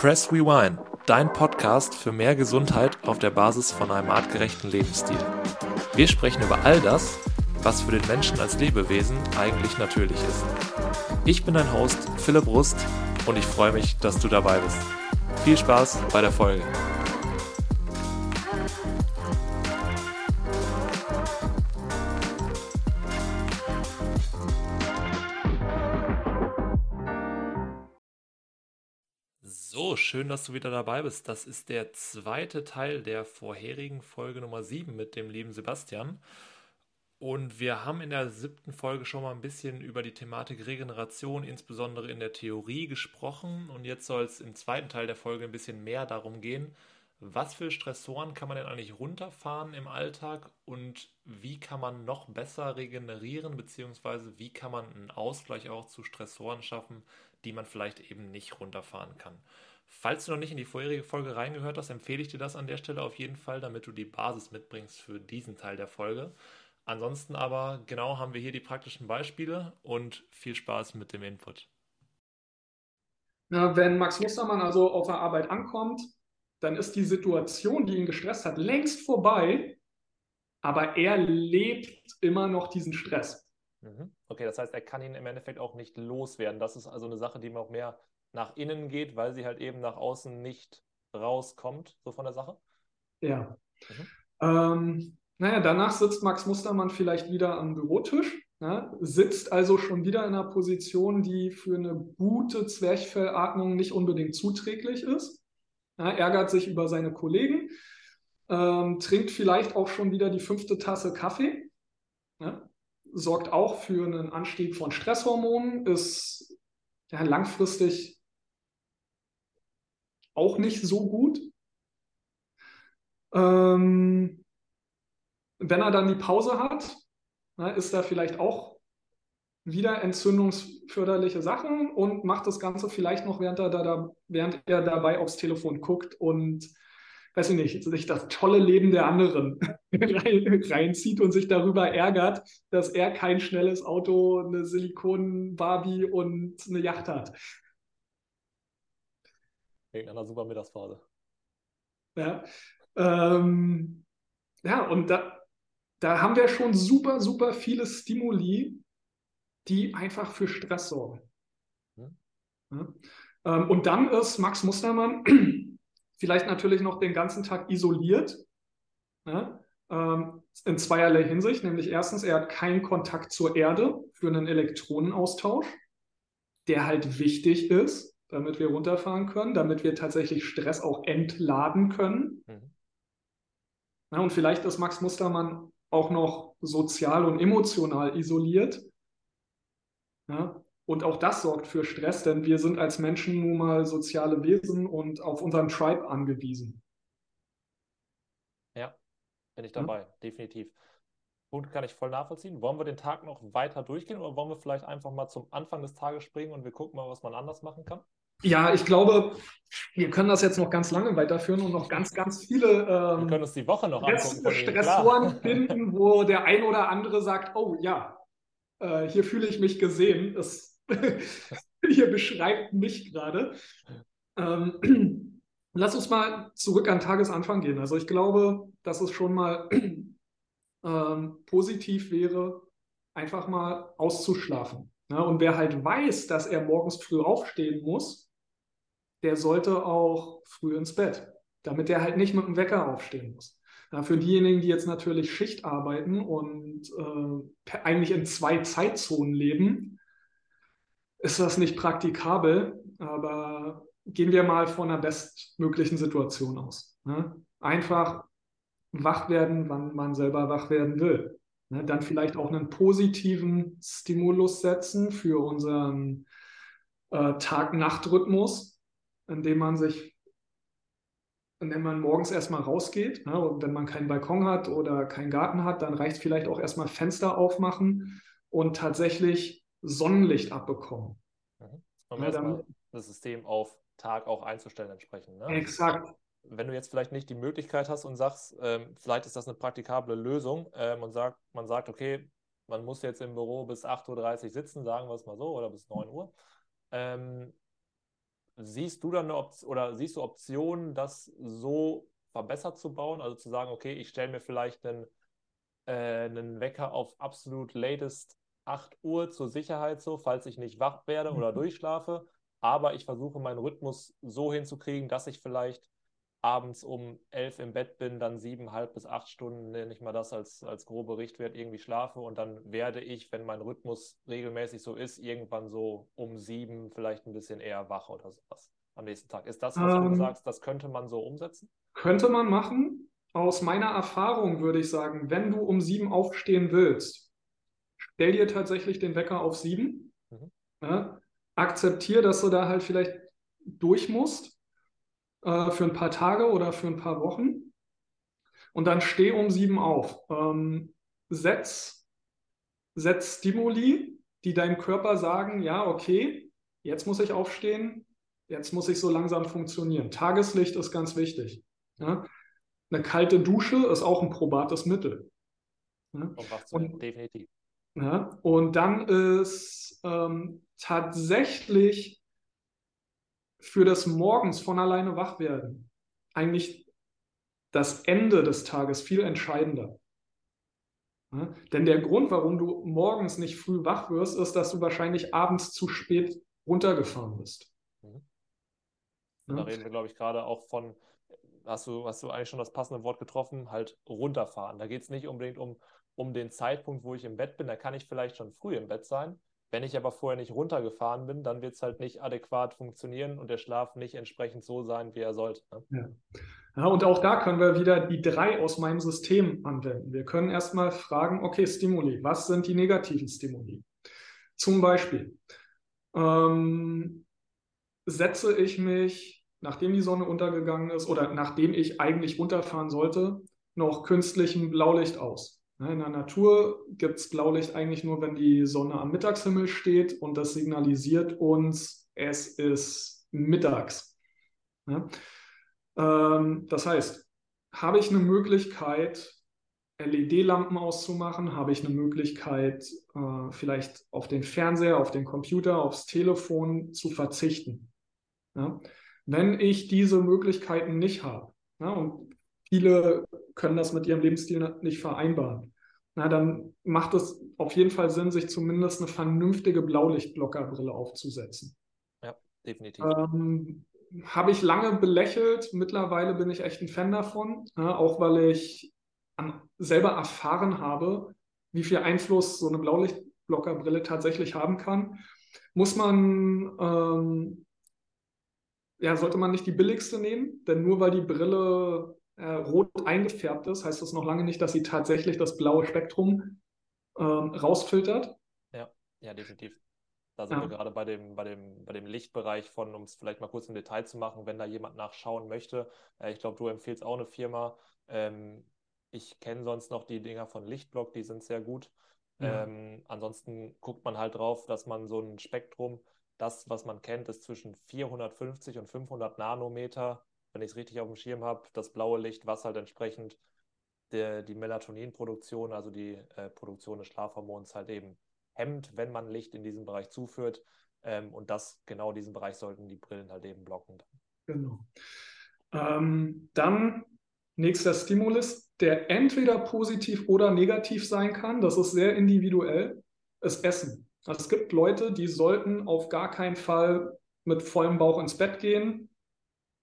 Press Rewind, dein Podcast für mehr Gesundheit auf der Basis von einem artgerechten Lebensstil. Wir sprechen über all das, was für den Menschen als Lebewesen eigentlich natürlich ist. Ich bin dein Host Philipp Rust und ich freue mich, dass du dabei bist. Viel Spaß bei der Folge. Schön, dass du wieder dabei bist. Das ist der zweite Teil der vorherigen Folge Nummer 7 mit dem lieben Sebastian. Und wir haben in der siebten Folge schon mal ein bisschen über die Thematik Regeneration, insbesondere in der Theorie, gesprochen. Und jetzt soll es im zweiten Teil der Folge ein bisschen mehr darum gehen, was für Stressoren kann man denn eigentlich runterfahren im Alltag und wie kann man noch besser regenerieren, beziehungsweise wie kann man einen Ausgleich auch zu Stressoren schaffen, die man vielleicht eben nicht runterfahren kann. Falls du noch nicht in die vorherige Folge reingehört hast, empfehle ich dir das an der Stelle auf jeden Fall, damit du die Basis mitbringst für diesen Teil der Folge. Ansonsten aber genau haben wir hier die praktischen Beispiele und viel Spaß mit dem Input. Na, wenn Max Mustermann also auf der Arbeit ankommt, dann ist die Situation, die ihn gestresst hat, längst vorbei, aber er lebt immer noch diesen Stress. Mhm. Okay, das heißt, er kann ihn im Endeffekt auch nicht loswerden. Das ist also eine Sache, die mir auch mehr nach innen geht, weil sie halt eben nach außen nicht rauskommt, so von der Sache? Ja. Mhm. Ähm, naja, danach sitzt Max Mustermann vielleicht wieder am Bürotisch, ja, sitzt also schon wieder in einer Position, die für eine gute Zwerchfellatmung nicht unbedingt zuträglich ist, ja, ärgert sich über seine Kollegen, ähm, trinkt vielleicht auch schon wieder die fünfte Tasse Kaffee, ja, sorgt auch für einen Anstieg von Stresshormonen, ist ja, langfristig auch nicht so gut. Ähm, wenn er dann die Pause hat, na, ist er vielleicht auch wieder entzündungsförderliche Sachen und macht das Ganze vielleicht noch, während er, da, während er dabei aufs Telefon guckt und, weiß ich nicht, sich das tolle Leben der anderen reinzieht und sich darüber ärgert, dass er kein schnelles Auto, eine Silikon-Barbie und eine Yacht hat. Irgendeiner super Mittagsphase. Ja, ähm, ja und da, da haben wir schon super, super viele Stimuli, die einfach für Stress sorgen. Hm. Ja. Ähm, und dann ist Max Mustermann vielleicht natürlich noch den ganzen Tag isoliert. Ja, ähm, in zweierlei Hinsicht, nämlich erstens, er hat keinen Kontakt zur Erde für einen Elektronenaustausch, der halt wichtig ist damit wir runterfahren können, damit wir tatsächlich Stress auch entladen können. Mhm. Ja, und vielleicht ist Max Mustermann auch noch sozial und emotional isoliert. Ja, und auch das sorgt für Stress, denn wir sind als Menschen nun mal soziale Wesen und auf unseren Tribe angewiesen. Ja, bin ich dabei, ja. definitiv. Punkt kann ich voll nachvollziehen. Wollen wir den Tag noch weiter durchgehen oder wollen wir vielleicht einfach mal zum Anfang des Tages springen und wir gucken mal, was man anders machen kann? Ja, ich glaube, wir können das jetzt noch ganz lange weiterführen und noch ganz, ganz viele ähm, wir können uns die Woche noch Stress, Stressoren finden, wo der ein oder andere sagt, oh ja, äh, hier fühle ich mich gesehen. Das hier beschreibt mich gerade. Ähm, lass uns mal zurück an Tagesanfang gehen. Also ich glaube, dass es schon mal ähm, positiv wäre, einfach mal auszuschlafen. Ja, und wer halt weiß, dass er morgens früh aufstehen muss, der sollte auch früh ins Bett, damit der halt nicht mit dem Wecker aufstehen muss. Ja, für diejenigen, die jetzt natürlich Schicht arbeiten und äh, eigentlich in zwei Zeitzonen leben, ist das nicht praktikabel, aber gehen wir mal von einer bestmöglichen Situation aus. Ne? Einfach wach werden, wann man selber wach werden will. Ne? Dann vielleicht auch einen positiven Stimulus setzen für unseren äh, Tag-Nacht-Rhythmus, indem man sich, indem man morgens erstmal rausgeht. Ne? Und wenn man keinen Balkon hat oder keinen Garten hat, dann reicht vielleicht auch erstmal Fenster aufmachen und tatsächlich Sonnenlicht abbekommen. Mhm. Um ja, dann, das System auf Tag auch einzustellen entsprechend. Ne? Exakt. Wenn du jetzt vielleicht nicht die Möglichkeit hast und sagst, ähm, vielleicht ist das eine praktikable Lösung ähm, und sagt, man sagt, okay, man muss jetzt im Büro bis 8.30 Uhr sitzen, sagen wir es mal so, oder bis 9 Uhr. Ähm, siehst du dann eine Option oder siehst du Optionen, das so verbessert zu bauen? Also zu sagen, okay, ich stelle mir vielleicht einen, äh, einen Wecker auf absolut latest 8 Uhr zur Sicherheit so, falls ich nicht wach werde oder mhm. durchschlafe. Aber ich versuche meinen Rhythmus so hinzukriegen, dass ich vielleicht abends um elf im Bett bin, dann siebeneinhalb bis acht Stunden, nenne ich mal das als, als grobe Richtwert, irgendwie schlafe und dann werde ich, wenn mein Rhythmus regelmäßig so ist, irgendwann so um sieben vielleicht ein bisschen eher wach oder sowas am nächsten Tag. Ist das, was ähm, du sagst, das könnte man so umsetzen? Könnte man machen. Aus meiner Erfahrung würde ich sagen, wenn du um sieben aufstehen willst, stell dir tatsächlich den Wecker auf sieben. Mhm. Ja, akzeptier, dass du da halt vielleicht durch musst äh, für ein paar Tage oder für ein paar Wochen. Und dann steh um sieben auf. Ähm, setz, setz Stimuli, die deinem Körper sagen, ja, okay, jetzt muss ich aufstehen, jetzt muss ich so langsam funktionieren. Tageslicht ist ganz wichtig. Ja? Eine kalte Dusche ist auch ein probates Mittel. Ja? Und, definitiv. Ja? Und dann ist ähm, tatsächlich für das Morgens von alleine wach werden eigentlich das Ende des Tages viel entscheidender. Ja? Denn der Grund, warum du morgens nicht früh wach wirst, ist, dass du wahrscheinlich abends zu spät runtergefahren bist. Mhm. Da reden wir, glaube ich, gerade auch von, hast du, hast du eigentlich schon das passende Wort getroffen, halt runterfahren. Da geht es nicht unbedingt um, um den Zeitpunkt, wo ich im Bett bin. Da kann ich vielleicht schon früh im Bett sein. Wenn ich aber vorher nicht runtergefahren bin, dann wird es halt nicht adäquat funktionieren und der Schlaf nicht entsprechend so sein, wie er sollte. Ne? Ja. ja, und auch da können wir wieder die drei aus meinem System anwenden. Wir können erstmal fragen, okay, Stimuli, was sind die negativen Stimuli? Zum Beispiel ähm, setze ich mich, nachdem die Sonne untergegangen ist oder nachdem ich eigentlich runterfahren sollte, noch künstlichem Blaulicht aus. Ne, in der Natur gibt es Blaulicht eigentlich nur, wenn die Sonne am Mittagshimmel steht und das signalisiert uns, es ist mittags. Ja? Ähm, das heißt, habe ich eine Möglichkeit, LED-Lampen auszumachen? Habe ich eine Möglichkeit, äh, vielleicht auf den Fernseher, auf den Computer, aufs Telefon zu verzichten? Ja? Wenn ich diese Möglichkeiten nicht habe, und viele können das mit ihrem Lebensstil nicht vereinbaren. Na, dann macht es auf jeden Fall Sinn, sich zumindest eine vernünftige Blaulichtblockerbrille aufzusetzen. Ja, definitiv. Ähm, Habe ich lange belächelt. Mittlerweile bin ich echt ein Fan davon, ja, auch weil ich an, selber erfahren habe, wie viel Einfluss so eine Blaulichtblockerbrille tatsächlich haben kann. Muss man ähm, ja, sollte man nicht die billigste nehmen, denn nur weil die Brille äh, rot eingefärbt ist, heißt das noch lange nicht, dass sie tatsächlich das blaue Spektrum ähm, rausfiltert. Ja, ja, definitiv. Da sind ja. wir gerade bei dem, bei, dem, bei dem Lichtbereich von, um es vielleicht mal kurz im Detail zu machen, wenn da jemand nachschauen möchte. Äh, ich glaube, du empfiehlst auch eine Firma. Ähm, ich kenne sonst noch die Dinger von Lichtblock, die sind sehr gut. Ja. Ähm, ansonsten guckt man halt drauf, dass man so ein Spektrum, das, was man kennt, ist zwischen 450 und 500 Nanometer wenn ich es richtig auf dem Schirm habe, das blaue Licht, was halt entsprechend der, die Melatoninproduktion, also die äh, Produktion des Schlafhormons halt eben hemmt, wenn man Licht in diesen Bereich zuführt. Ähm, und das, genau diesen Bereich sollten die Brillen halt eben blocken. Genau. Ähm, dann nächster Stimulus, der entweder positiv oder negativ sein kann. Das ist sehr individuell. ist Essen. Es gibt Leute, die sollten auf gar keinen Fall mit vollem Bauch ins Bett gehen,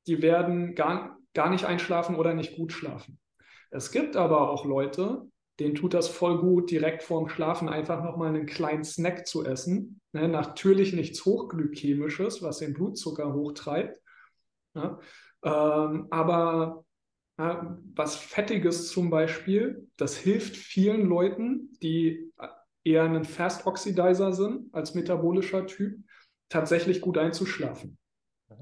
die werden gar, gar nicht einschlafen oder nicht gut schlafen. Es gibt aber auch Leute, denen tut das voll gut, direkt vorm Schlafen einfach nochmal einen kleinen Snack zu essen. Ne, natürlich nichts Hochglykämisches, was den Blutzucker hochtreibt. Ja, ähm, aber ja, was Fettiges zum Beispiel, das hilft vielen Leuten, die eher ein Fast Oxidizer sind als metabolischer Typ, tatsächlich gut einzuschlafen.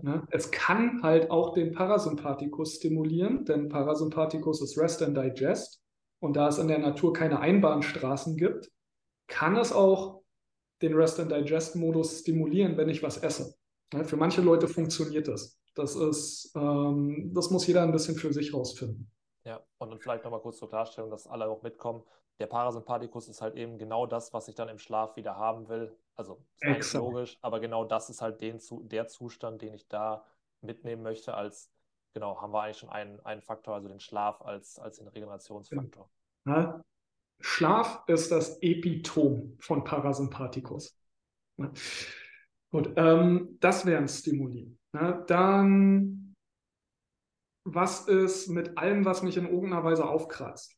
Ne? Es kann halt auch den Parasympathikus stimulieren, denn Parasympathikus ist Rest and Digest. Und da es in der Natur keine Einbahnstraßen gibt, kann es auch den Rest and Digest Modus stimulieren, wenn ich was esse. Ne? Für manche Leute funktioniert das. Das ist, ähm, das muss jeder ein bisschen für sich rausfinden. Ja, und dann vielleicht nochmal kurz zur Klarstellung, dass alle auch mitkommen. Der Parasympathikus ist halt eben genau das, was ich dann im Schlaf wieder haben will. Also ist logisch, aber genau das ist halt den, der Zustand, den ich da mitnehmen möchte, als genau, haben wir eigentlich schon einen, einen Faktor, also den Schlaf als, als den Regenerationsfaktor. Ja. Schlaf ist das Epitom von Parasympathikus. Ja. Gut, ähm, das wären Stimuli. Ja, dann, was ist mit allem, was mich in irgendeiner Weise aufkratzt?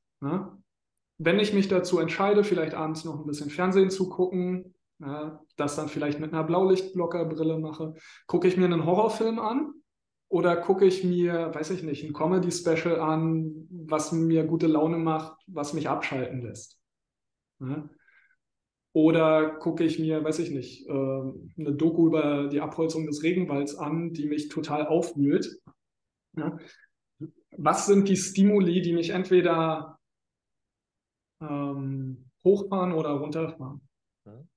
Wenn ich mich dazu entscheide, vielleicht abends noch ein bisschen Fernsehen zu gucken, das dann vielleicht mit einer Blaulichtblockerbrille mache, gucke ich mir einen Horrorfilm an oder gucke ich mir, weiß ich nicht, ein Comedy-Special an, was mir gute Laune macht, was mich abschalten lässt? Ja? Oder gucke ich mir, weiß ich nicht, äh, eine Doku über die Abholzung des Regenwalds an, die mich total aufwühlt? Ja? Was sind die Stimuli, die mich entweder ähm, hochfahren oder runterfahren? Mhm.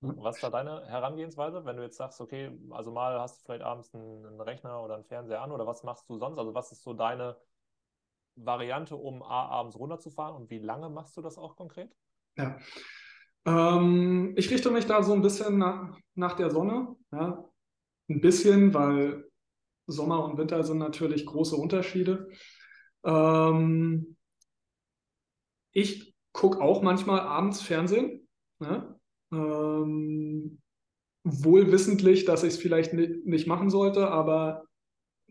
Was ist da deine Herangehensweise, wenn du jetzt sagst, okay, also mal hast du vielleicht abends einen, einen, Rechner oder einen Fernseher an oder was machst du sonst? Also was ist so deine Variante, um A, abends runterzufahren und wie lange machst du das auch konkret? Ja, ähm, ich richte mich da so ein bisschen nach, nach der Sonne. Ja. Ein bisschen, weil Sommer und Winter sind natürlich große Unterschiede. Ähm, ich gucke auch manchmal abends Fernsehen. Ja. Ähm, wohl wissentlich, dass ich es vielleicht nicht machen sollte, aber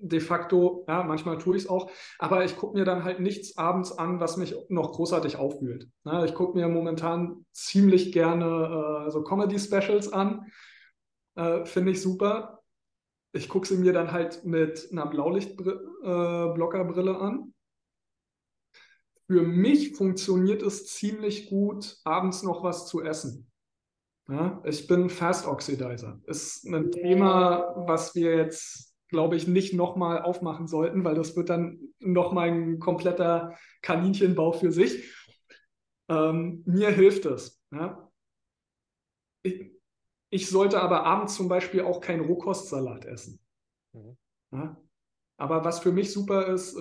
de facto, ja, manchmal tue ich es auch, aber ich gucke mir dann halt nichts abends an, was mich noch großartig aufwühlt. Ja, ich gucke mir momentan ziemlich gerne äh, so Comedy-Specials an, äh, finde ich super. Ich gucke sie mir dann halt mit einer Blaulichtblockerbrille äh, an. Für mich funktioniert es ziemlich gut, abends noch was zu essen. Ja, ich bin Fast Oxidizer. Ist ein Thema, was wir jetzt, glaube ich, nicht nochmal aufmachen sollten, weil das wird dann nochmal ein kompletter Kaninchenbau für sich. Ähm, mir hilft es. Ja. Ich, ich, sollte aber abends zum Beispiel auch keinen Rohkostsalat essen. Mhm. Ja. Aber was für mich super ist, äh,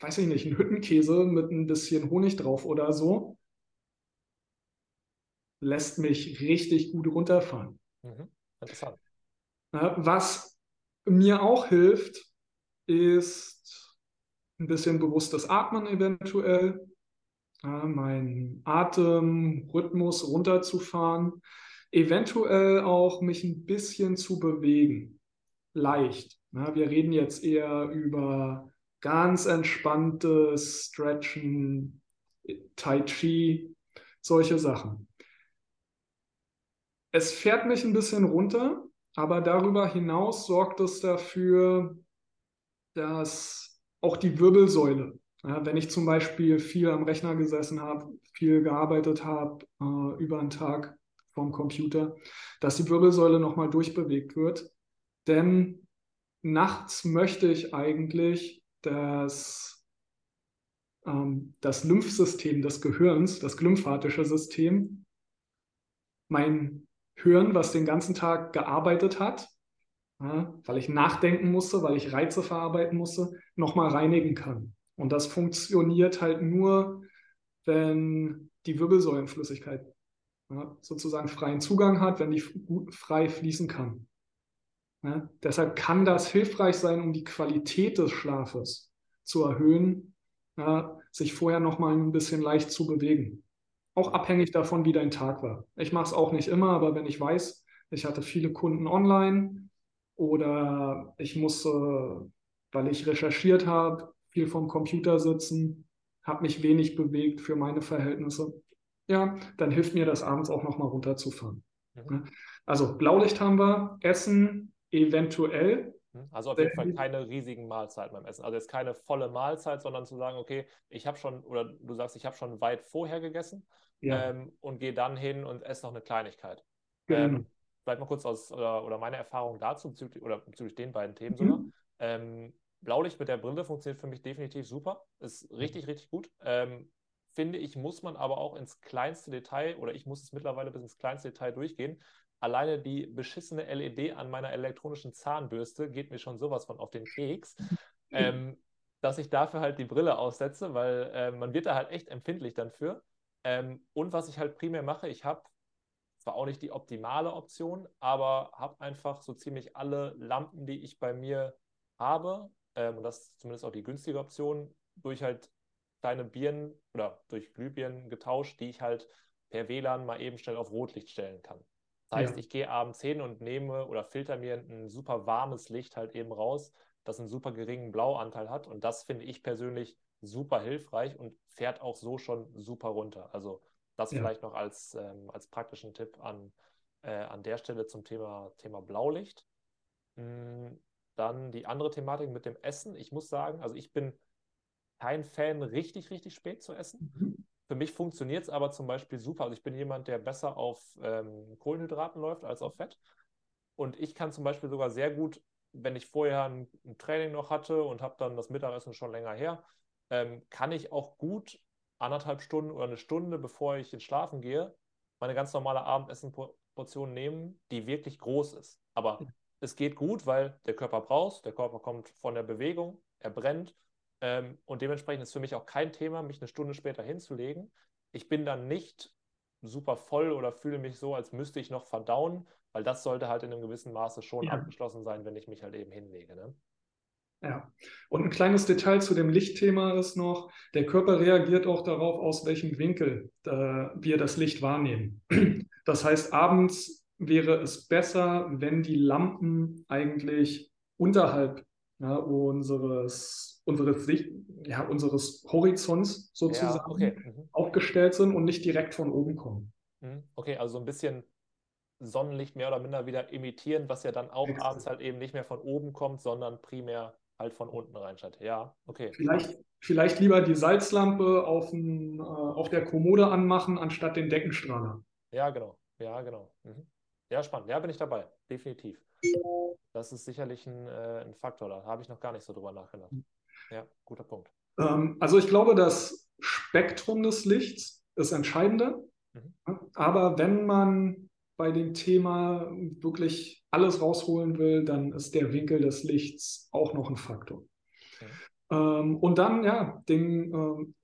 weiß ich nicht, ein Hüttenkäse mit ein bisschen Honig drauf oder so lässt mich richtig gut runterfahren. Mhm. Interessant. Was mir auch hilft, ist ein bisschen bewusstes Atmen eventuell, meinen Atemrhythmus runterzufahren, eventuell auch mich ein bisschen zu bewegen. Leicht. wir reden jetzt eher über ganz entspanntes Stretchen, Tai Chi, solche Sachen. Es fährt mich ein bisschen runter, aber darüber hinaus sorgt es dafür, dass auch die Wirbelsäule, ja, wenn ich zum Beispiel viel am Rechner gesessen habe, viel gearbeitet habe äh, über einen Tag vom Computer, dass die Wirbelsäule nochmal durchbewegt wird. Denn nachts möchte ich eigentlich, dass ähm, das Lymphsystem des Gehirns, das glymphatische System, mein hören, was den ganzen Tag gearbeitet hat, ja, weil ich nachdenken musste, weil ich Reize verarbeiten musste, nochmal reinigen kann. Und das funktioniert halt nur, wenn die Wirbelsäulenflüssigkeit ja, sozusagen freien Zugang hat, wenn die frei fließen kann. Ja, deshalb kann das hilfreich sein, um die Qualität des Schlafes zu erhöhen, sich vorher nochmal ein bisschen leicht zu bewegen. Auch abhängig davon, wie dein Tag war. Ich mache es auch nicht immer, aber wenn ich weiß, ich hatte viele Kunden online oder ich musste, weil ich recherchiert habe, viel vom Computer sitzen, habe mich wenig bewegt für meine Verhältnisse, ja, dann hilft mir das abends auch nochmal runterzufahren. Mhm. Also Blaulicht haben wir, Essen eventuell. Mhm. Also auf jeden Fall keine riesigen Mahlzeiten beim Essen. Also jetzt keine volle Mahlzeit, sondern zu sagen, okay, ich habe schon, oder du sagst, ich habe schon weit vorher gegessen ja. ähm, und gehe dann hin und esse noch eine Kleinigkeit. Genau. Ähm, vielleicht mal kurz aus oder, oder meine Erfahrung dazu bezüglich, oder bezüglich den beiden Themen mhm. sogar. Ähm, Blaulicht mit der Brille funktioniert für mich definitiv super. Ist mhm. richtig, richtig gut. Ähm, finde ich, muss man aber auch ins kleinste Detail oder ich muss es mittlerweile bis ins kleinste Detail durchgehen. Alleine die beschissene LED an meiner elektronischen Zahnbürste geht mir schon sowas von auf den Keks, ähm, dass ich dafür halt die Brille aussetze, weil äh, man wird da halt echt empfindlich dann für. Ähm, und was ich halt primär mache, ich habe zwar auch nicht die optimale Option, aber habe einfach so ziemlich alle Lampen, die ich bei mir habe, ähm, und das ist zumindest auch die günstige Option, durch halt kleine Birnen oder durch Glühbirnen getauscht, die ich halt per WLAN mal eben schnell auf Rotlicht stellen kann. Das heißt, ja. ich gehe abends hin und nehme oder filter mir ein super warmes Licht halt eben raus, das einen super geringen Blauanteil hat. Und das finde ich persönlich super hilfreich und fährt auch so schon super runter. Also das ja. vielleicht noch als, ähm, als praktischen Tipp an, äh, an der Stelle zum Thema, Thema Blaulicht. Hm, dann die andere Thematik mit dem Essen. Ich muss sagen, also ich bin kein Fan, richtig, richtig spät zu essen. Mhm. Für mich funktioniert es aber zum Beispiel super. Also ich bin jemand, der besser auf ähm, Kohlenhydraten läuft als auf Fett. Und ich kann zum Beispiel sogar sehr gut, wenn ich vorher ein, ein Training noch hatte und habe dann das Mittagessen schon länger her, ähm, kann ich auch gut anderthalb Stunden oder eine Stunde, bevor ich ins Schlafen gehe, meine ganz normale Abendessenportion nehmen, die wirklich groß ist. Aber es geht gut, weil der Körper braucht, der Körper kommt von der Bewegung, er brennt. Ähm, und dementsprechend ist für mich auch kein Thema, mich eine Stunde später hinzulegen. Ich bin dann nicht super voll oder fühle mich so, als müsste ich noch verdauen, weil das sollte halt in einem gewissen Maße schon ja. abgeschlossen sein, wenn ich mich halt eben hinlege. Ne? Ja, und ein kleines Detail zu dem Lichtthema ist noch, der Körper reagiert auch darauf, aus welchem Winkel äh, wir das Licht wahrnehmen. Das heißt, abends wäre es besser, wenn die Lampen eigentlich unterhalb ja, unseres, unseres, Licht, ja, unseres Horizonts sozusagen ja, okay. mhm. aufgestellt sind und nicht direkt von oben kommen. Mhm. Okay, also so ein bisschen Sonnenlicht mehr oder minder wieder imitieren, was ja dann auch Exakt. abends halt eben nicht mehr von oben kommt, sondern primär halt von unten reinscheint. Ja, okay. Vielleicht, vielleicht lieber die Salzlampe auf, ein, äh, auf der Kommode anmachen, anstatt den Deckenstrahler. Ja, genau. Ja, genau. Mhm. Ja, spannend. Ja, bin ich dabei. Definitiv. Das ist sicherlich ein, äh, ein Faktor. Da habe ich noch gar nicht so drüber nachgedacht. Ja, guter Punkt. Ähm, also ich glaube, das Spektrum des Lichts ist entscheidender. Mhm. Aber wenn man bei dem Thema wirklich alles rausholen will, dann ist der Winkel des Lichts auch noch ein Faktor. Okay. Ähm, und dann, ja, den, ähm,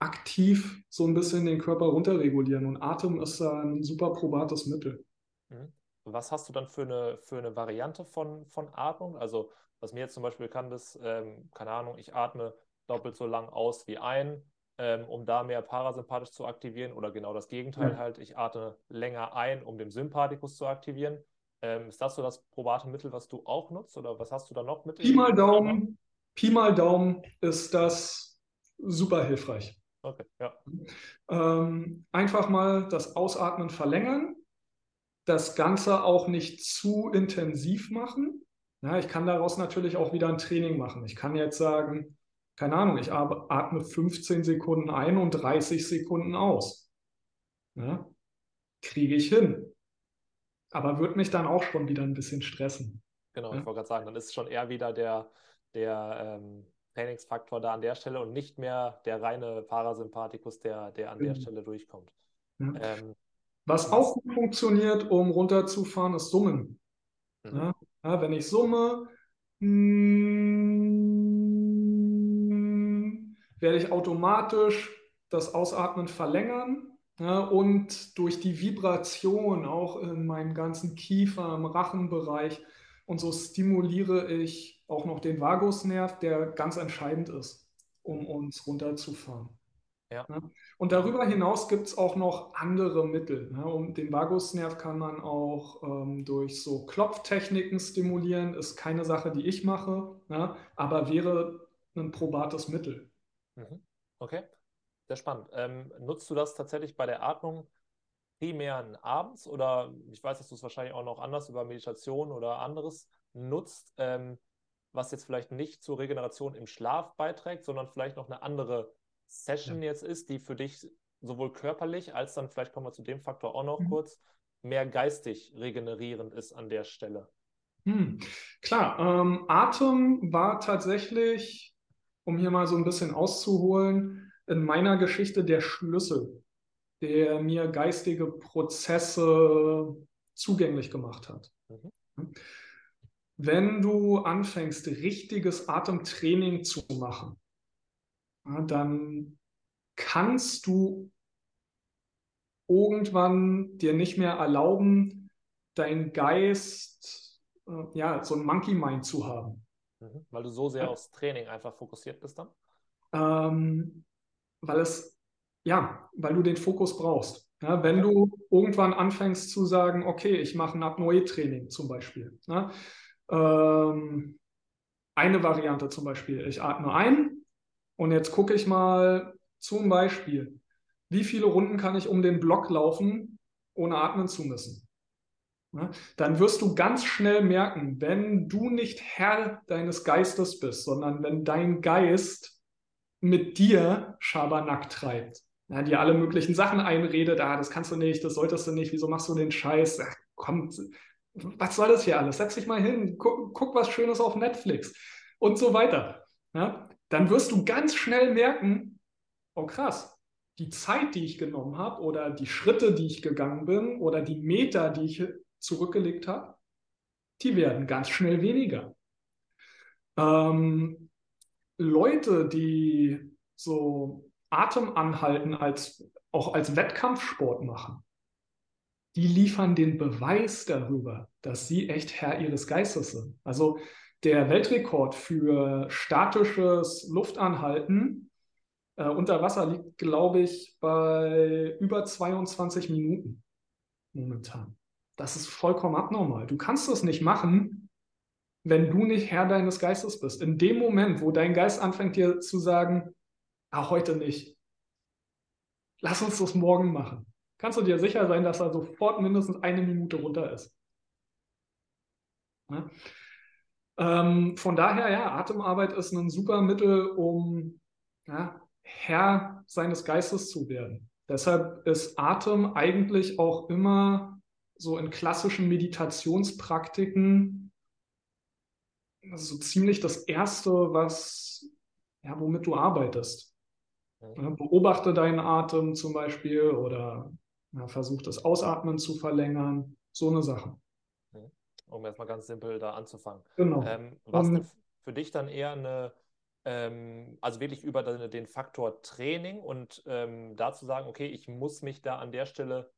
aktiv so ein bisschen den Körper runterregulieren. Und Atem ist da ein super probates Mittel. Mhm. Was hast du dann für eine, für eine Variante von, von Atmung? Also, was mir jetzt zum Beispiel bekannt ist, ähm, keine Ahnung, ich atme doppelt so lang aus wie ein ähm, um da mehr parasympathisch zu aktivieren oder genau das Gegenteil ja. halt, ich atme länger ein, um den Sympathikus zu aktivieren. Ähm, ist das so das probate Mittel, was du auch nutzt oder was hast du da noch mit? Pi mal Daumen, Pi mal Daumen ist das super hilfreich. Okay, ja. Ähm, einfach mal das Ausatmen verlängern, das Ganze auch nicht zu intensiv machen. Ja, ich kann daraus natürlich auch wieder ein Training machen. Ich kann jetzt sagen, keine Ahnung, ich atme 15 Sekunden ein und 30 Sekunden aus. Ja? Kriege ich hin. Aber wird mich dann auch schon wieder ein bisschen stressen. Genau, ja? ich wollte gerade sagen, dann ist es schon eher wieder der, der ähm, Trainingsfaktor da an der Stelle und nicht mehr der reine Parasympathikus, der, der an mhm. der genau. Stelle durchkommt. Ja. Ähm, was auch gut funktioniert, um runterzufahren, ist Summen. Mhm. wenn ich summe, mh, hm, werde ich automatisch das Ausatmen verlängern ja, und durch die Vibration auch in meinem ganzen Kiefer, im Rachenbereich und so stimuliere ich auch noch den Vagusnerv, der ganz entscheidend ist, um uns runterzufahren. Ja. Ja. Und darüber hinaus gibt es auch noch andere Mittel. Ja. Und den Vagusnerv kann man auch ähm, durch so Klopftechniken stimulieren. Ist keine Sache, die ich mache, aber wäre ein probates Mittel. Mhm. Okay, sehr spannend. Ähm, nutzt du das tatsächlich bei der Atmung primär abends oder ich weiß, dass du es wahrscheinlich auch noch anders über Meditation oder anderes nutzt, ähm, was jetzt vielleicht nicht zur Regeneration im Schlaf beiträgt, sondern vielleicht noch eine andere Session ja. jetzt ist, die für dich sowohl körperlich als dann, vielleicht kommen wir zu dem Faktor auch noch mhm. kurz, mehr geistig regenerierend ist an der Stelle? Hm. Klar, ähm, Atem war tatsächlich um hier mal so ein bisschen auszuholen, in meiner Geschichte der Schlüssel, der mir geistige Prozesse zugänglich gemacht hat. Mhm. Wenn du anfängst, richtiges Atemtraining zu machen, dann kannst du irgendwann dir nicht mehr erlauben, dein Geist, äh, ja, so ein Monkey Mind zu haben. Mhm. Weil du so sehr ja. aufs Training einfach fokussiert bist dann? Ähm, weil es, ja, weil du den Fokus brauchst. Ja, wenn du irgendwann anfängst zu sagen, okay, ich mache ein Apnoe-Training zum Beispiel. Ja, ähm, eine Variante zum Beispiel, ich atme ein und jetzt gucke ich mal zum Beispiel, wie viele Runden kann ich um den Block laufen, ohne atmen zu müssen. Ja, dann wirst du ganz schnell merken, wenn du nicht Herr deines Geistes bist, sondern wenn dein Geist mit dir Schabernack treibt, ja, dir alle möglichen Sachen einredet, ah, das kannst du nicht, das solltest du nicht, wieso machst du den Scheiß? Ach, komm, was soll das hier alles? Setz dich mal hin, guck, guck was Schönes auf Netflix und so weiter. Ja, dann wirst du ganz schnell merken, oh krass, die Zeit, die ich genommen habe oder die Schritte, die ich gegangen bin oder die Meter, die ich zurückgelegt habe, die werden ganz schnell weniger. Ähm, Leute, die so Atemanhalten als, auch als Wettkampfsport machen, die liefern den Beweis darüber, dass sie echt Herr ihres Geistes sind. Also der Weltrekord für statisches Luftanhalten äh, unter Wasser liegt, glaube ich, bei über 22 Minuten momentan. Das ist vollkommen abnormal. Du kannst das nicht machen, wenn du nicht Herr deines Geistes bist. In dem Moment, wo dein Geist anfängt dir zu sagen, ah, heute nicht. Lass uns das morgen machen. Kannst du dir sicher sein, dass er sofort mindestens eine Minute runter ist. Ja? Ähm, von daher, ja, Atemarbeit ist ein super Mittel, um ja, Herr seines Geistes zu werden. Deshalb ist Atem eigentlich auch immer so in klassischen Meditationspraktiken so ziemlich das Erste, was, ja, womit du arbeitest. Ja, beobachte deinen Atem zum Beispiel oder ja, versuch das Ausatmen zu verlängern. So eine Sache. Um erstmal ganz simpel da anzufangen. Genau. Ähm, was denn für dich dann eher eine, ähm, also wirklich über den, Faktor Training und ähm, da zu sagen, okay, ich muss mich da an der Stelle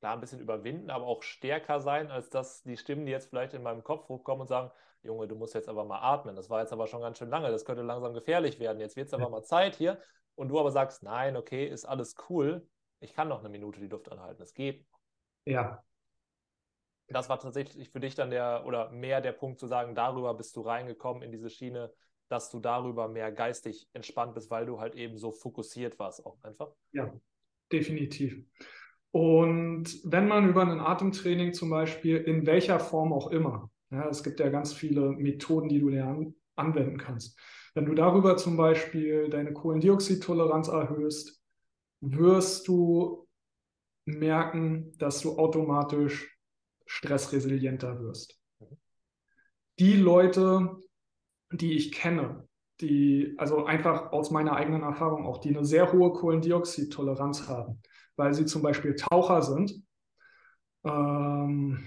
klar ein bisschen überwinden, aber auch stärker sein, als dass die Stimmen, die jetzt vielleicht in meinem Kopf hochkommen und sagen, Junge, du musst jetzt aber mal atmen. Das war jetzt aber schon ganz schön lange. Das könnte langsam gefährlich werden. Jetzt wird es aber mal Zeit hier. Und du aber sagst, nein, okay, ist alles cool. Ich kann noch eine Minute die Luft anhalten. Es geht. Ja. Das war tatsächlich für dich dann der oder mehr der Punkt zu sagen, darüber bist du reingekommen in diese Schiene, dass du darüber mehr geistig entspannt bist, weil du halt eben so fokussiert warst auch einfach. Ja, definitiv. Und wenn man über ein Atemtraining zum Beispiel, in welcher Form auch immer, ja, es gibt ja ganz viele Methoden, die du lernen, anwenden kannst. Wenn du darüber zum Beispiel deine Kohlendioxidtoleranz erhöhst, wirst du merken, dass du automatisch stressresilienter wirst. Die Leute, die ich kenne, die, also einfach aus meiner eigenen Erfahrung auch, die eine sehr hohe Kohlendioxidtoleranz haben, weil sie zum Beispiel Taucher sind, ähm,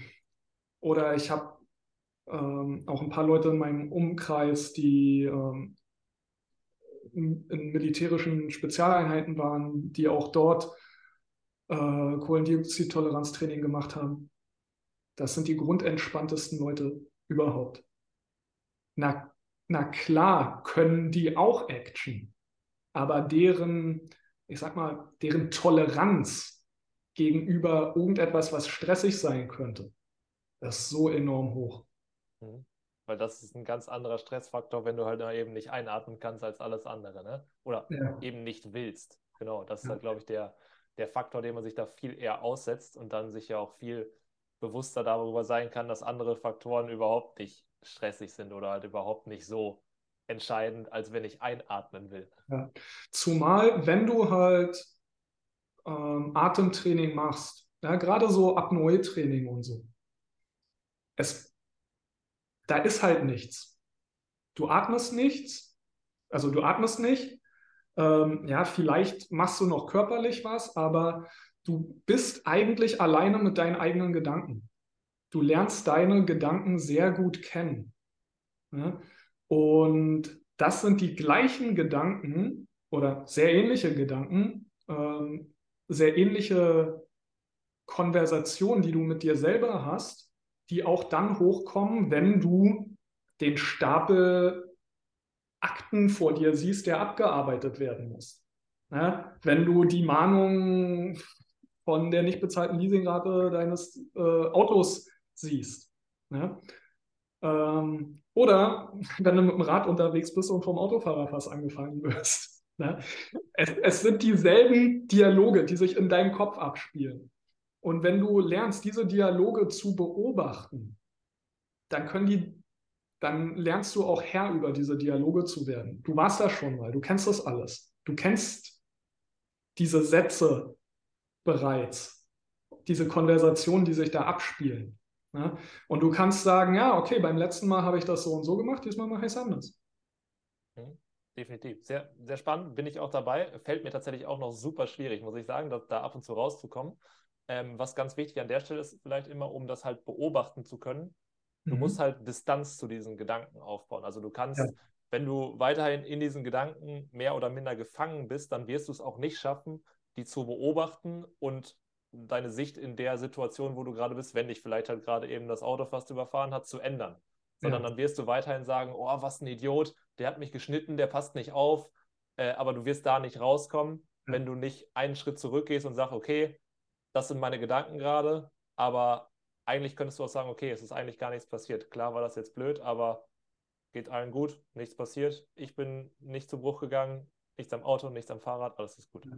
oder ich habe ähm, auch ein paar Leute in meinem Umkreis, die ähm, in, militärischen Spezialeinheiten waren, die auch dort äh, Kohlendioxidtoleranztraining gemacht haben. Das sind die grundentspanntesten Leute überhaupt. Na, na klar können die auch Action, aber deren, ich sag mal, deren Toleranz gegenüber irgendetwas, was stressig sein könnte, das ist so enorm hoch. Mhm. Weil das ist ein ganz anderer Stressfaktor, wenn du halt eben nicht einatmen kannst als alles andere, ne? Oder ja. eben nicht willst. Genau, das ist halt, glaube ich, der, der Faktor, den man sich da viel eher aussetzt und dann sich ja auch viel bewusster darüber sein kann, dass andere Faktoren überhaupt nicht stressig sind oder halt überhaupt nicht so entscheidend, als wenn ich einatmen will. Ja. Zumal, wenn du halt ähm, Atemtraining machst, ja, gerade so Apnoe-Training und so, es da ist halt nichts. Du atmest nichts, also du atmest nicht. Ähm, ja, vielleicht machst du noch körperlich was, aber du bist eigentlich alleine mit deinen eigenen Gedanken. Du lernst deine Gedanken sehr gut kennen. Ja? Und das sind die gleichen Gedanken oder sehr ähnliche Gedanken, ähm, sehr ähnliche Konversationen, die du mit dir selber hast, die auch dann hochkommen, wenn du den Stapel Akten vor dir siehst, der abgearbeitet werden muss. Ja, wenn du die Mahnung von der nicht bezahlten Leasingrate deines äh, Autos siehst. Ja? Ähm, oder wenn du mit dem Rad unterwegs bist und vom Autofahrer fast angefangen wirst. Ne? Es, es sind dieselben Dialoge, die sich in deinem Kopf abspielen. Und wenn du lernst, diese Dialoge zu beobachten, dann können die, dann lernst du auch Herr über diese Dialoge zu werden. Du warst da schon mal, du kennst das alles. Du kennst diese Sätze bereits, diese Konversationen, die sich da abspielen. Ja? Und du kannst sagen, ja, okay, beim letzten Mal habe ich das so und so gemacht, diesmal mache ich es anders. Mhm. Definitiv. Sehr, sehr spannend, bin ich auch dabei. Fällt mir tatsächlich auch noch super schwierig, muss ich sagen, da, da ab und zu rauszukommen. Ähm, was ganz wichtig an der Stelle ist, vielleicht immer, um das halt beobachten zu können, du mhm. musst halt Distanz zu diesen Gedanken aufbauen. Also du kannst, ja. wenn du weiterhin in diesen Gedanken mehr oder minder gefangen bist, dann wirst du es auch nicht schaffen, die zu beobachten und deine Sicht in der Situation, wo du gerade bist, wenn dich vielleicht halt gerade eben das Auto fast überfahren hat, zu ändern. Sondern ja. dann wirst du weiterhin sagen, oh, was ein Idiot, der hat mich geschnitten, der passt nicht auf, äh, aber du wirst da nicht rauskommen, ja. wenn du nicht einen Schritt zurückgehst und sagst, okay, das sind meine Gedanken gerade, aber eigentlich könntest du auch sagen, okay, es ist eigentlich gar nichts passiert. Klar war das jetzt blöd, aber geht allen gut, nichts passiert. Ich bin nicht zu Bruch gegangen, nichts am Auto, nichts am Fahrrad, alles ist gut.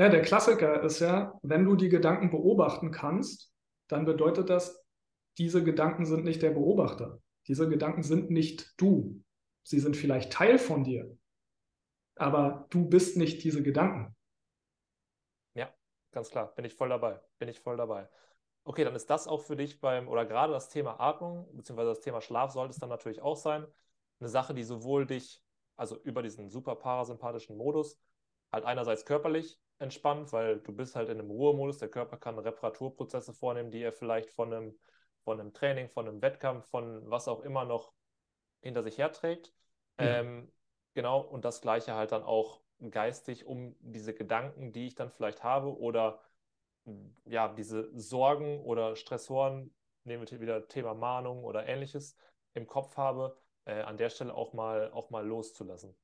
Ja, der Klassiker ist ja, wenn du die Gedanken beobachten kannst, dann bedeutet das, diese Gedanken sind nicht der Beobachter. Diese Gedanken sind nicht du. Sie sind vielleicht Teil von dir. Aber du bist nicht diese Gedanken. Ja, ganz klar. Bin ich voll dabei. Bin ich voll dabei. Okay, dann ist das auch für dich beim, oder gerade das Thema Atmung, beziehungsweise das Thema Schlaf sollte es dann natürlich auch sein. Eine Sache, die sowohl dich, also über diesen super parasympathischen Modus, halt einerseits körperlich entspannt, weil du bist halt in einem Ruhemodus. Der Körper kann Reparaturprozesse vornehmen, die er vielleicht von einem, von einem Training, von einem Wettkampf, von was auch immer noch hinter sich herträgt. Ja. Ähm, genau, und das gleiche halt dann auch geistig, um diese Gedanken, die ich dann vielleicht habe oder ja, diese Sorgen oder Stressoren, nehmen wir wieder Thema Mahnung oder ähnliches, im Kopf habe, äh, an der Stelle auch mal, auch mal loszulassen.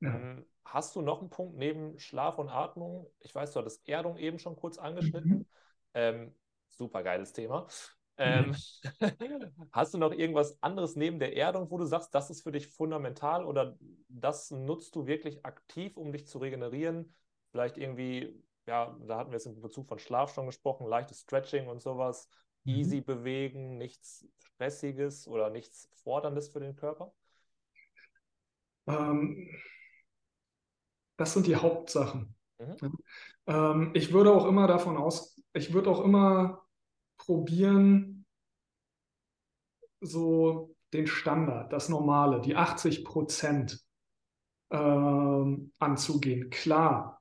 Ja. Ähm, hast du noch einen Punkt neben Schlaf und Atmung? Ich weiß, du hattest Erdung eben schon kurz angeschnitten. Mhm. Ähm, super geiles Thema. Ähm, hast du noch irgendwas anderes neben der Erdung, wo du sagst, das ist für dich fundamental oder das nutzt du wirklich aktiv, um dich zu regenerieren? Vielleicht irgendwie, ja, da hatten wir jetzt in Bezug von Schlaf schon gesprochen, leichtes Stretching und sowas, mhm. easy bewegen, nichts Stressiges oder nichts Forderndes für den Körper? Ähm, das sind die Hauptsachen. Mhm. Ähm, ich würde auch immer davon aus, ich würde auch immer probieren, so den Standard, das Normale, die 80 Prozent ähm, anzugehen. Klar,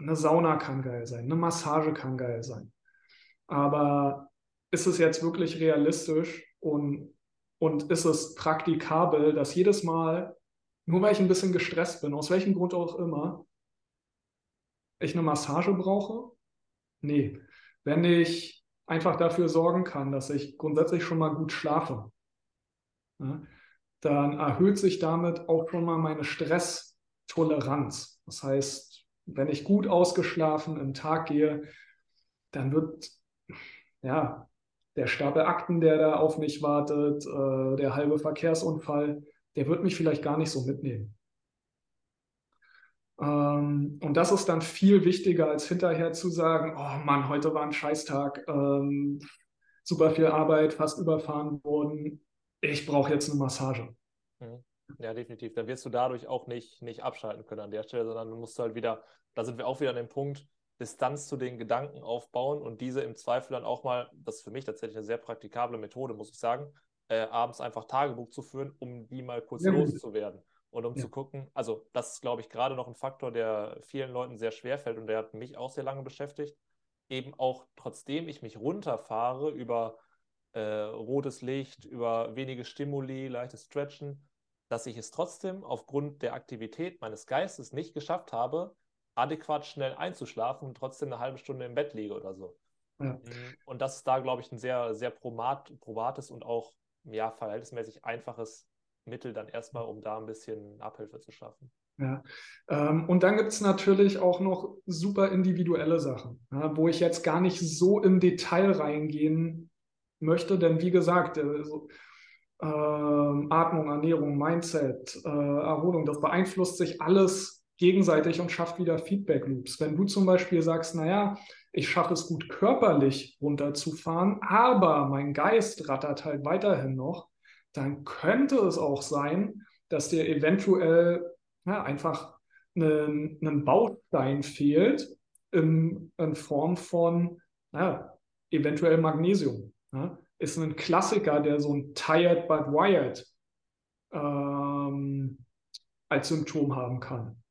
eine Sauna kann geil sein, eine Massage kann geil sein. Aber ist es jetzt wirklich realistisch und, und ist es praktikabel, dass jedes Mal nur weil ich ein bisschen gestresst bin, aus welchem Grund auch immer, ich eine Massage brauche? Nee. Wenn ich einfach dafür sorgen kann, dass ich grundsätzlich schon mal gut schlafe, ja, dann erhöht sich damit auch schon mal meine Stresstoleranz. Das heißt, wenn ich gut ausgeschlafen im Tag gehe, dann wird ja der Stapel Akten, der da auf mich wartet, äh, der halbe Verkehrsunfall, der wird mich vielleicht gar nicht so mitnehmen. Ähm, und das ist dann viel wichtiger, als hinterher zu sagen, oh Mann, heute war ein Scheißtag, ähm, super viel Arbeit, fast überfahren worden, ich brauche jetzt eine Massage. Mhm. Ja, definitiv. Dann wirst du dadurch auch nicht, nicht abschalten können an der Stelle, sondern du musst halt wieder, da sind wir auch wieder an dem Punkt, Distanz zu den Gedanken aufbauen und diese im Zweifel dann auch mal, das ist für mich tatsächlich eine sehr praktikable Methode, muss ich sagen, äh, abends einfach Tagebuch zu führen, um die mal kurz ja, loszuwerden und um ja. zu gucken. Also, das ist, glaube ich, gerade noch ein Faktor, der vielen Leuten sehr schwer fällt und der hat mich auch sehr lange beschäftigt. Eben auch trotzdem ich mich runterfahre über äh, rotes Licht, über wenige Stimuli, leichtes Stretchen, dass ich es trotzdem aufgrund der Aktivität meines Geistes nicht geschafft habe, adäquat schnell einzuschlafen und trotzdem eine halbe Stunde im Bett liege oder so. Ja. Mhm. Und das ist da, glaube ich, ein sehr, sehr probat, probates und auch ja, verhältnismäßig einfaches Mittel dann erstmal, um da ein bisschen Abhilfe zu schaffen. Ja. Ähm, und dann gibt es natürlich auch noch super individuelle Sachen, wo ich jetzt gar nicht so im Detail reingehen möchte, denn wie gesagt, also, äh, Atmung, Ernährung, Mindset, äh, Erholung, das beeinflusst sich alles gegenseitig und schafft wieder Feedback Loops. Wenn du zum Beispiel sagst, naja, ich schaffe es gut körperlich runterzufahren, aber mein Geist rattert halt weiterhin noch, dann könnte es auch sein, dass dir eventuell ja, einfach einen, einen Baustein fehlt in, in Form von ja, eventuell Magnesium. Ja. Ist ein Klassiker, der so ein Tired but Wired ähm, als Symptom haben kann.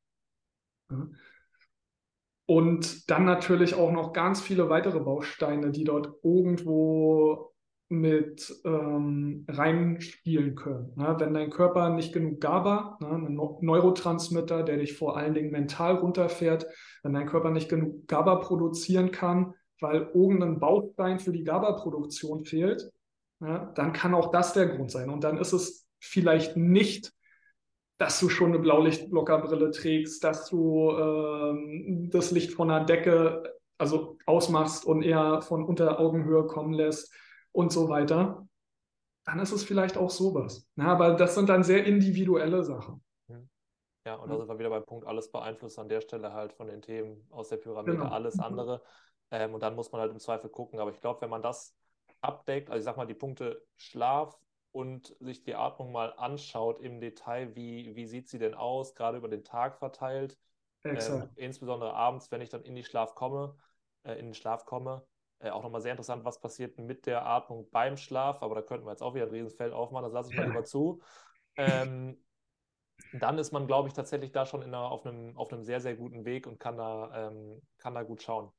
Und dann natürlich auch noch ganz viele weitere Bausteine, die dort irgendwo mit ähm, reinspielen können. Ne? Wenn dein Körper nicht genug GABA, ne, ein Neurotransmitter, der dich vor allen Dingen mental runterfährt, wenn dein Körper nicht genug GABA produzieren kann, weil irgendein Baustein für die GABA-Produktion fehlt, ne, dann kann auch das der Grund sein. Und dann ist es vielleicht nicht dass du schon eine Blaulichtblockerbrille trägst, dass du ähm, das Licht von der Decke also ausmachst und eher von unter Augenhöhe kommen lässt und so weiter, dann ist es vielleicht auch sowas. Ja, aber das sind dann sehr individuelle Sachen. Mhm. Ja, und da sind wir wieder beim Punkt, alles beeinflusst an der Stelle halt von den Themen aus der Pyramide, genau. alles andere. Ähm, und dann muss man halt im Zweifel gucken. Aber ich glaube, wenn man das abdeckt, also ich sag mal, die Punkte Schlaf, und sich die Atmung mal anschaut im Detail, wie, wie sieht sie denn aus, gerade über den Tag verteilt, ähm, insbesondere abends, wenn ich dann in die Schlaf komme, äh, in den Schlaf komme. Äh, auch nochmal sehr interessant, was passiert mit der Atmung beim Schlaf, aber da könnten wir jetzt auch wieder ein Riesenfeld aufmachen, das lasse ich ja. mal lieber zu. Ähm, dann ist man, glaube ich, tatsächlich da schon einer, auf, einem, auf einem sehr, sehr guten Weg und kann da, ähm, kann da gut schauen.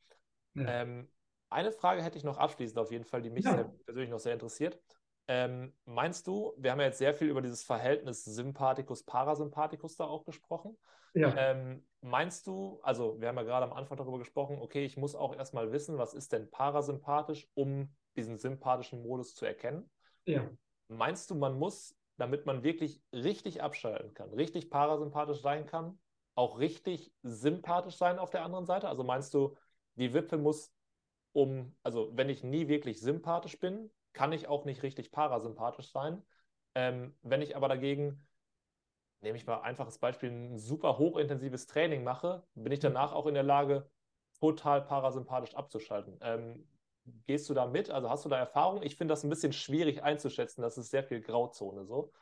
Ja. Ähm, eine Frage hätte ich noch abschließend auf jeden Fall, die mich ja. persönlich noch sehr interessiert. Ähm, meinst du, wir haben ja jetzt sehr viel über dieses Verhältnis Sympathikus-Parasympathikus da auch gesprochen. Ja. Ähm, meinst du, also wir haben ja gerade am Anfang darüber gesprochen, okay, ich muss auch erstmal wissen, was ist denn parasympathisch, um diesen sympathischen Modus zu erkennen? Ja. Meinst du, man muss, damit man wirklich richtig abschalten kann, richtig parasympathisch sein kann, auch richtig sympathisch sein auf der anderen Seite? Also meinst du, die Wippe muss um, also wenn ich nie wirklich sympathisch bin, kann ich auch nicht richtig parasympathisch sein. Ähm, wenn ich aber dagegen, nehme ich mal ein einfaches Beispiel, ein super hochintensives Training mache, bin ich danach auch in der Lage, total parasympathisch abzuschalten. Ähm, gehst du da mit? Also hast du da Erfahrung? Ich finde das ein bisschen schwierig einzuschätzen. Das ist sehr viel Grauzone so.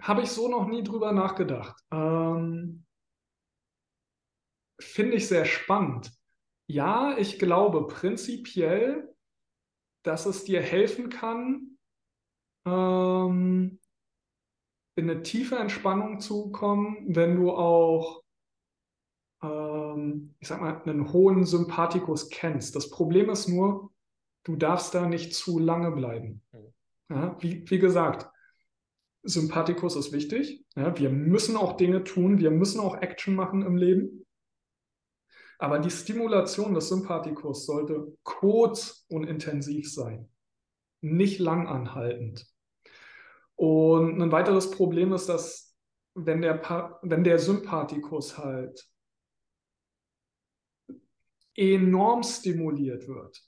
Habe ich so noch nie drüber nachgedacht. Ähm, finde ich sehr spannend. Ja, ich glaube prinzipiell, dass es dir helfen kann, ähm, in eine tiefe Entspannung zu kommen, wenn du auch, ähm, ich sag mal, einen hohen Sympathikus kennst. Das Problem ist nur, du darfst da nicht zu lange bleiben. Mhm. Ja, wie, wie gesagt, Sympathikus ist wichtig. Ja, wir müssen auch Dinge tun, wir müssen auch Action machen im Leben. Aber die Stimulation des Sympathikus sollte kurz und intensiv sein, nicht langanhaltend. Und ein weiteres Problem ist, dass wenn der, wenn der Sympathikus halt enorm stimuliert wird,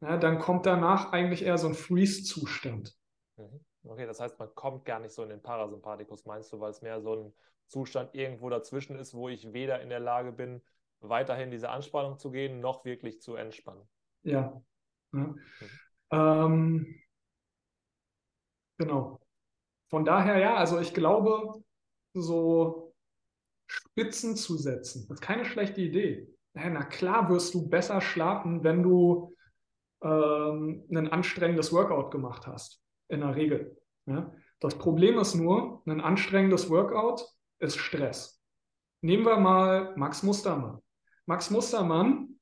ja, dann kommt danach eigentlich eher so ein Freeze-Zustand. Mhm. Okay, das heißt, man kommt gar nicht so in den Parasympathikus, meinst du, weil es mehr so ein Zustand irgendwo dazwischen ist, wo ich weder in der Lage bin, weiterhin diese Anspannung zu gehen, noch wirklich zu entspannen. Ja. ja. Mhm. Ähm, genau. Von daher, ja, also ich glaube, so Spitzen zu setzen, ist keine schlechte Idee. Na klar wirst du besser schlafen, wenn du ähm, ein anstrengendes Workout gemacht hast, in der Regel. Ja? Das Problem ist nur, ein anstrengendes Workout ist Stress. Nehmen wir mal Max Mustermann. Max Mustermann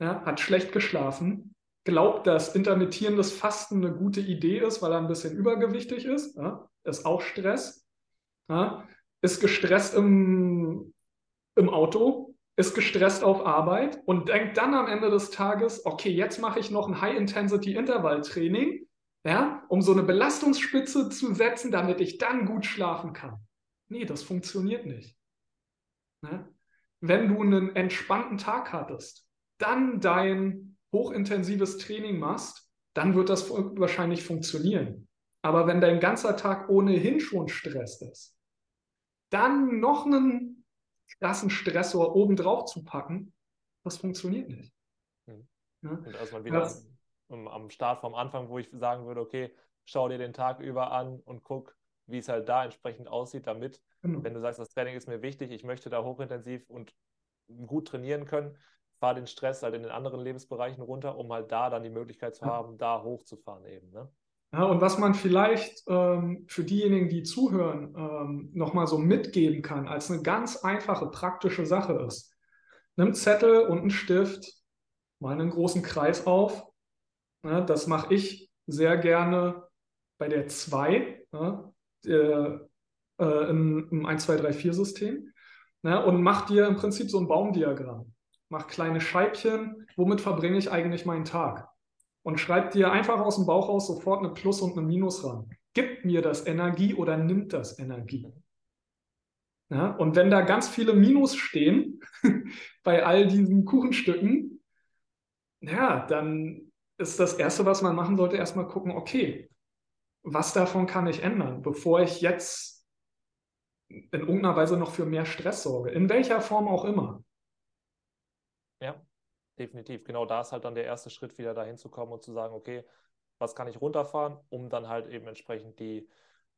ja, hat schlecht geschlafen, glaubt, dass intermittierendes Fasten eine gute Idee ist, weil er ein bisschen übergewichtig ist. Ja, ist auch Stress. Ja, ist gestresst im, im Auto, ist gestresst auf Arbeit und denkt dann am Ende des Tages, okay, jetzt mache ich noch ein High-Intensity-Intervall-Training, ja, um so eine Belastungsspitze zu setzen, damit ich dann gut schlafen kann. Nee, das funktioniert nicht. Ne? Wenn du einen entspannten Tag hattest, dann dein hochintensives Training machst, dann wird das wahrscheinlich funktionieren. Aber wenn dein ganzer Tag ohnehin schon Stress ist, dann noch einen krassen Stressor obendrauf zu packen, das funktioniert nicht. Hm. Ja? Und erstmal wieder das, am, am Start vom Anfang, wo ich sagen würde, okay, schau dir den Tag über an und guck, wie es halt da entsprechend aussieht, damit, genau. wenn du sagst, das Training ist mir wichtig, ich möchte da hochintensiv und gut trainieren können, fahr den Stress halt in den anderen Lebensbereichen runter, um halt da dann die Möglichkeit zu haben, da hochzufahren eben. Ne? Ja, und was man vielleicht ähm, für diejenigen, die zuhören, ähm, nochmal so mitgeben kann, als eine ganz einfache, praktische Sache ist, nimm Zettel und einen Stift, mal einen großen Kreis auf. Ja, das mache ich sehr gerne bei der 2 ja, der, äh, im, im 1, 2, 3, 4 System. Ja, und mach dir im Prinzip so ein Baumdiagramm. Mach kleine Scheibchen, womit verbringe ich eigentlich meinen Tag? und schreibt dir einfach aus dem Bauch aus sofort eine Plus und eine Minus ran. Gibt mir das Energie oder nimmt das Energie? Ja, und wenn da ganz viele Minus stehen bei all diesen Kuchenstücken, ja, dann ist das Erste, was man machen sollte, erstmal gucken, okay, was davon kann ich ändern, bevor ich jetzt in irgendeiner Weise noch für mehr Stress sorge, in welcher Form auch immer. Ja, definitiv. Genau da ist halt dann der erste Schritt, wieder dahin zu kommen und zu sagen, okay, was kann ich runterfahren, um dann halt eben entsprechend die,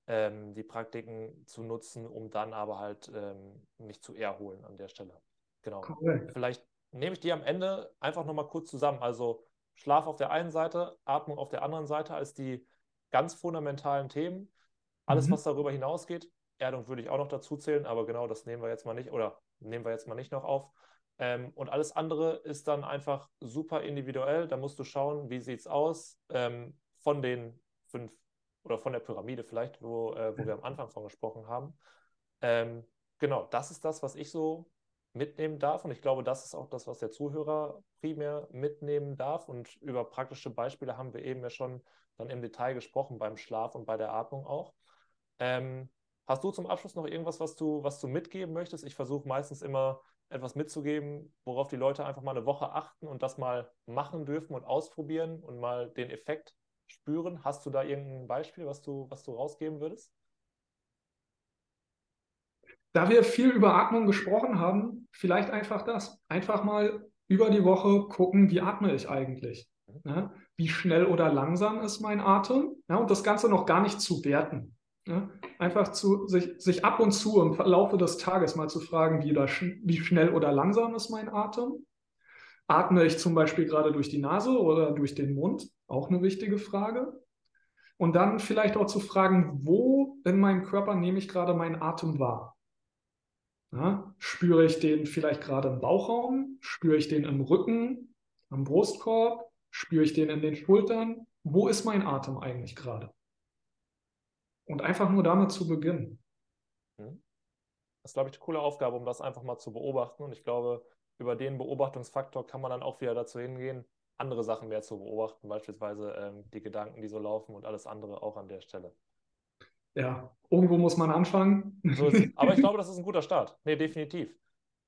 ähm, die Praktiken zu nutzen, um dann aber halt ähm, mich zu erholen an der Stelle. Genau. Correct. Vielleicht nehme ich die am Ende einfach nochmal kurz zusammen. Also Schlaf auf der einen Seite, Atmung auf der anderen Seite als die ganz fundamentalen Themen. Alles, mhm. was darüber hinausgeht, Erdung würde ich auch noch dazu zählen, aber genau das nehmen wir jetzt mal nicht oder nehmen wir jetzt mal nicht noch auf. Ähm, und alles andere ist dann einfach super individuell. Da musst du schauen, wie sieht es aus ähm, von den fünf oder von der Pyramide vielleicht, wo, äh, wo wir am Anfang von gesprochen haben. Ähm, genau, das ist das, was ich so mitnehmen darf. Und ich glaube, das ist auch das, was der Zuhörer primär mitnehmen darf. Und über praktische Beispiele haben wir eben ja schon dann im Detail gesprochen, beim Schlaf und bei der Atmung auch. Ähm, hast du zum Abschluss noch irgendwas, was du, was du mitgeben möchtest? Ich versuche meistens immer etwas mitzugeben, worauf die Leute einfach mal eine Woche achten und das mal machen dürfen und ausprobieren und mal den Effekt spüren? Hast du da irgendein Beispiel, was du, was du rausgeben würdest? Da wir viel über Atmung gesprochen haben, vielleicht einfach das. Einfach mal über die Woche gucken, wie atme ich eigentlich? Ja, wie schnell oder langsam ist mein Atem? Ja, und das Ganze noch gar nicht zu werten. Ja, einfach zu, sich, sich ab und zu im Laufe des Tages mal zu fragen, wie, das, wie schnell oder langsam ist mein Atem. Atme ich zum Beispiel gerade durch die Nase oder durch den Mund? Auch eine wichtige Frage. Und dann vielleicht auch zu fragen, wo in meinem Körper nehme ich gerade meinen Atem wahr? Ja, spüre ich den vielleicht gerade im Bauchraum? Spüre ich den im Rücken, am Brustkorb? Spüre ich den in den Schultern? Wo ist mein Atem eigentlich gerade? Und einfach nur damit zu beginnen. Mhm. Das ist, glaube ich, eine coole Aufgabe, um das einfach mal zu beobachten. Und ich glaube, über den Beobachtungsfaktor kann man dann auch wieder dazu hingehen, andere Sachen mehr zu beobachten, beispielsweise ähm, die Gedanken, die so laufen und alles andere auch an der Stelle. Ja, irgendwo muss man anfangen. So Aber ich glaube, das ist ein guter Start. Nee, definitiv.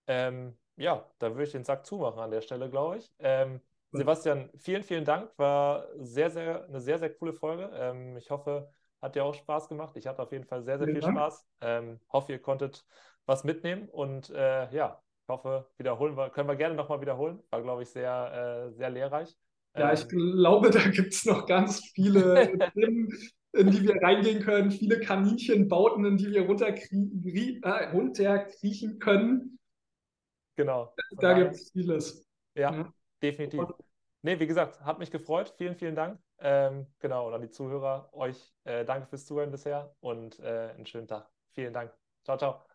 Ähm, ja, da würde ich den Sack zumachen an der Stelle, glaube ich. Ähm, Sebastian, vielen, vielen Dank. War sehr, sehr, eine sehr, sehr coole Folge. Ähm, ich hoffe, hat dir auch Spaß gemacht. Ich hatte auf jeden Fall sehr, sehr Vielen viel Dank. Spaß. Ähm, hoffe, ihr konntet was mitnehmen und äh, ja, ich hoffe, wiederholen wir, können wir gerne nochmal wiederholen. War, glaube ich, sehr, äh, sehr lehrreich. Ja, ähm, ich glaube, da gibt es noch ganz viele Themen, in die wir reingehen können, viele Kaninchenbauten, in die wir runterkriechen, äh, runterkriechen können. Genau. Da gibt es vieles. Ja, ja, definitiv. Nee, wie gesagt, hat mich gefreut. Vielen, vielen Dank. Ähm, genau, und an die Zuhörer, euch äh, danke fürs Zuhören bisher und äh, einen schönen Tag. Vielen Dank. Ciao, ciao.